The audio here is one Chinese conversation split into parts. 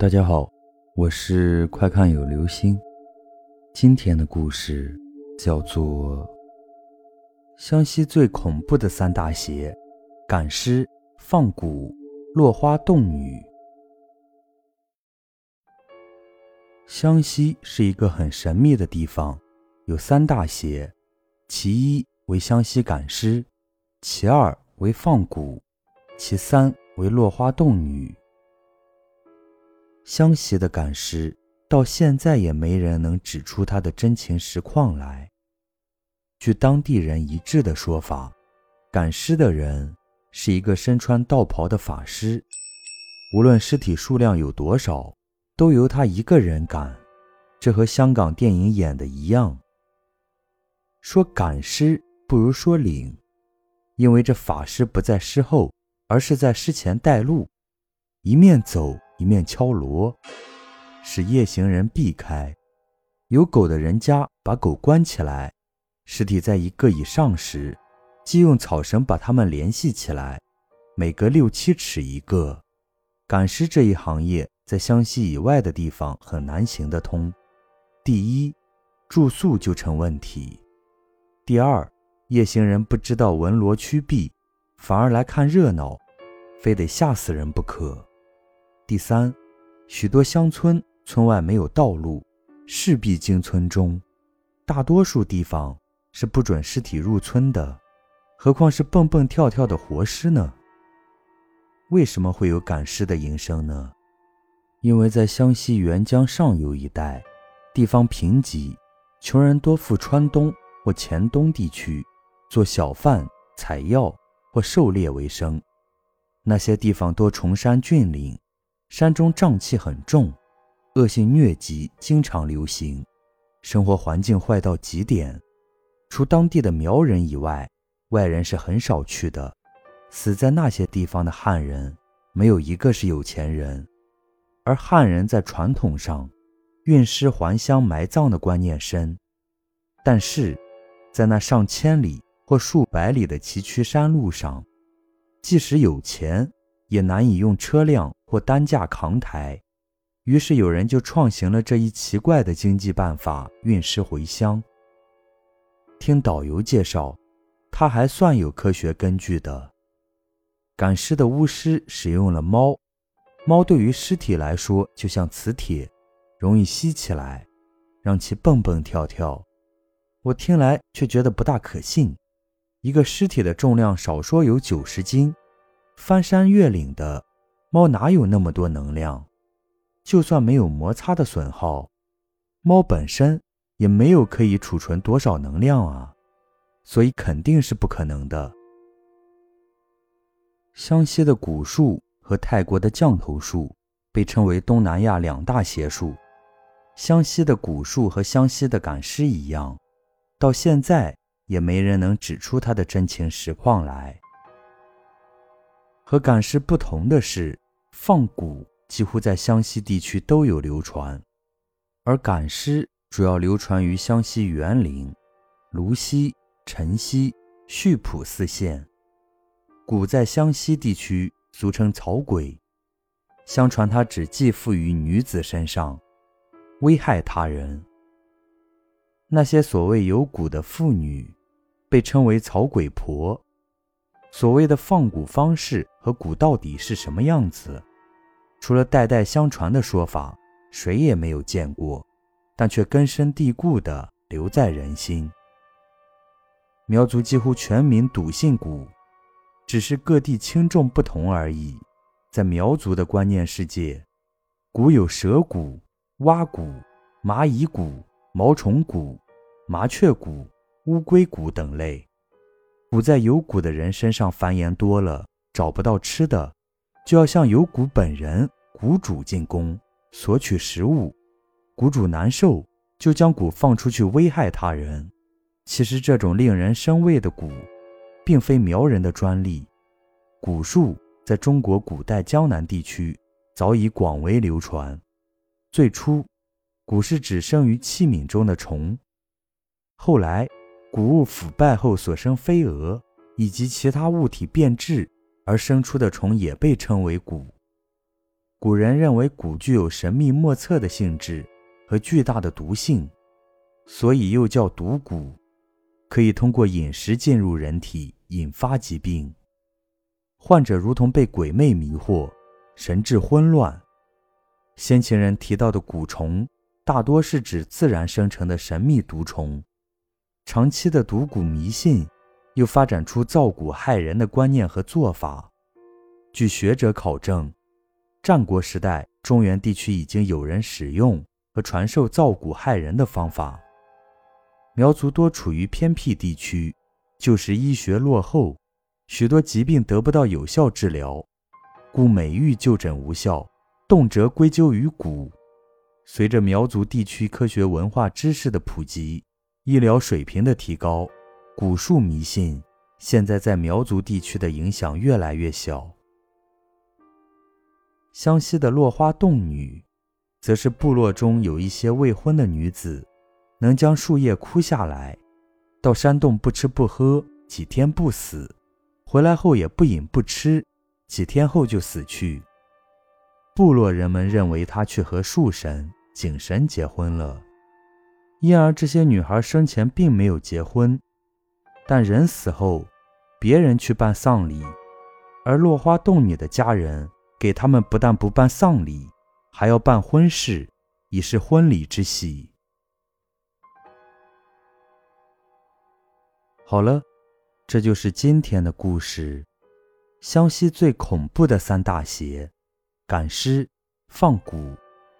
大家好，我是快看有流星。今天的故事叫做湘西最恐怖的三大邪：赶尸、放蛊、落花洞女。湘西是一个很神秘的地方，有三大邪，其一为湘西赶尸，其二为放蛊，其三为落花洞女。湘西的赶尸到现在也没人能指出他的真情实况来。据当地人一致的说法，赶尸的人是一个身穿道袍的法师，无论尸体数量有多少，都由他一个人赶。这和香港电影演的一样。说赶尸不如说领，因为这法师不在尸后，而是在尸前带路，一面走。一面敲锣，使夜行人避开。有狗的人家把狗关起来，尸体在一个以上时，即用草绳把它们联系起来，每隔六七尺一个。赶尸这一行业在湘西以外的地方很难行得通。第一，住宿就成问题；第二，夜行人不知道闻锣驱避，反而来看热闹，非得吓死人不可。第三，许多乡村村外没有道路，势必经村中。大多数地方是不准尸体入村的，何况是蹦蹦跳跳的活尸呢？为什么会有赶尸的营生呢？因为在湘西沅江上游一带，地方贫瘠，穷人多赴川东或黔东地区做小贩、采药或狩猎为生。那些地方多崇山峻岭。山中瘴气很重，恶性疟疾经常流行，生活环境坏到极点。除当地的苗人以外，外人是很少去的。死在那些地方的汉人，没有一个是有钱人。而汉人在传统上，运尸还乡埋葬的观念深，但是，在那上千里或数百里的崎岖山路上，即使有钱，也难以用车辆。或担架扛抬，于是有人就创行了这一奇怪的经济办法，运尸回乡。听导游介绍，他还算有科学根据的。赶尸的巫师使用了猫，猫对于尸体来说就像磁铁，容易吸起来，让其蹦蹦跳跳。我听来却觉得不大可信。一个尸体的重量少说有九十斤，翻山越岭的。猫哪有那么多能量？就算没有摩擦的损耗，猫本身也没有可以储存多少能量啊，所以肯定是不可能的。湘西的古树和泰国的降头术被称为东南亚两大邪术。湘西的古树和湘西的赶尸一样，到现在也没人能指出它的真情实况来。和赶尸不同的是，放蛊几乎在湘西地区都有流传，而赶尸主要流传于湘西沅陵、泸溪、辰溪、溆浦四县。蛊在湘西地区俗称草鬼，相传它只寄附于女子身上，危害他人。那些所谓有蛊的妇女，被称为草鬼婆。所谓的放蛊方式和蛊到底是什么样子？除了代代相传的说法，谁也没有见过，但却根深蒂固地留在人心。苗族几乎全民笃信蛊，只是各地轻重不同而已。在苗族的观念世界，蛊有蛇蛊、蛙蛊、蚂蚁蛊、毛虫蛊、麻雀蛊、乌龟蛊等类。蛊在有蛊的人身上繁衍多了，找不到吃的，就要向有蛊本人蛊主进攻，索取食物。蛊主难受，就将蛊放出去危害他人。其实这种令人生畏的蛊，并非苗人的专利。蛊术在中国古代江南地区早已广为流传。最初，蛊是指生于器皿中的虫，后来。谷物腐败后所生飞蛾，以及其他物体变质而生出的虫也被称为蛊。古人认为蛊具有神秘莫测的性质和巨大的毒性，所以又叫毒蛊，可以通过饮食进入人体，引发疾病。患者如同被鬼魅迷惑，神志混乱。先秦人提到的蛊虫，大多是指自然生成的神秘毒虫。长期的毒蛊迷信，又发展出造蛊害人的观念和做法。据学者考证。战国时代，中原地区已经有人使用和传授造蛊害人的方法。苗族多处于偏僻地区，旧时医学落后，许多疾病得不到有效治疗，故每遇就诊无效，动辄归咎于蛊。随着苗族地区科学文化知识的普及，医疗水平的提高，蛊术迷信现在在苗族地区的影响越来越小。湘西的落花洞女，则是部落中有一些未婚的女子，能将树叶枯下来，到山洞不吃不喝，几天不死，回来后也不饮不吃，几天后就死去。部落人们认为她去和树神、井神结婚了，因而这些女孩生前并没有结婚，但人死后，别人去办丧礼，而落花洞女的家人。给他们不但不办丧礼，还要办婚事，以示婚礼之喜。好了，这就是今天的故事。湘西最恐怖的三大邪：赶尸、放蛊、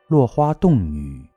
落花洞女。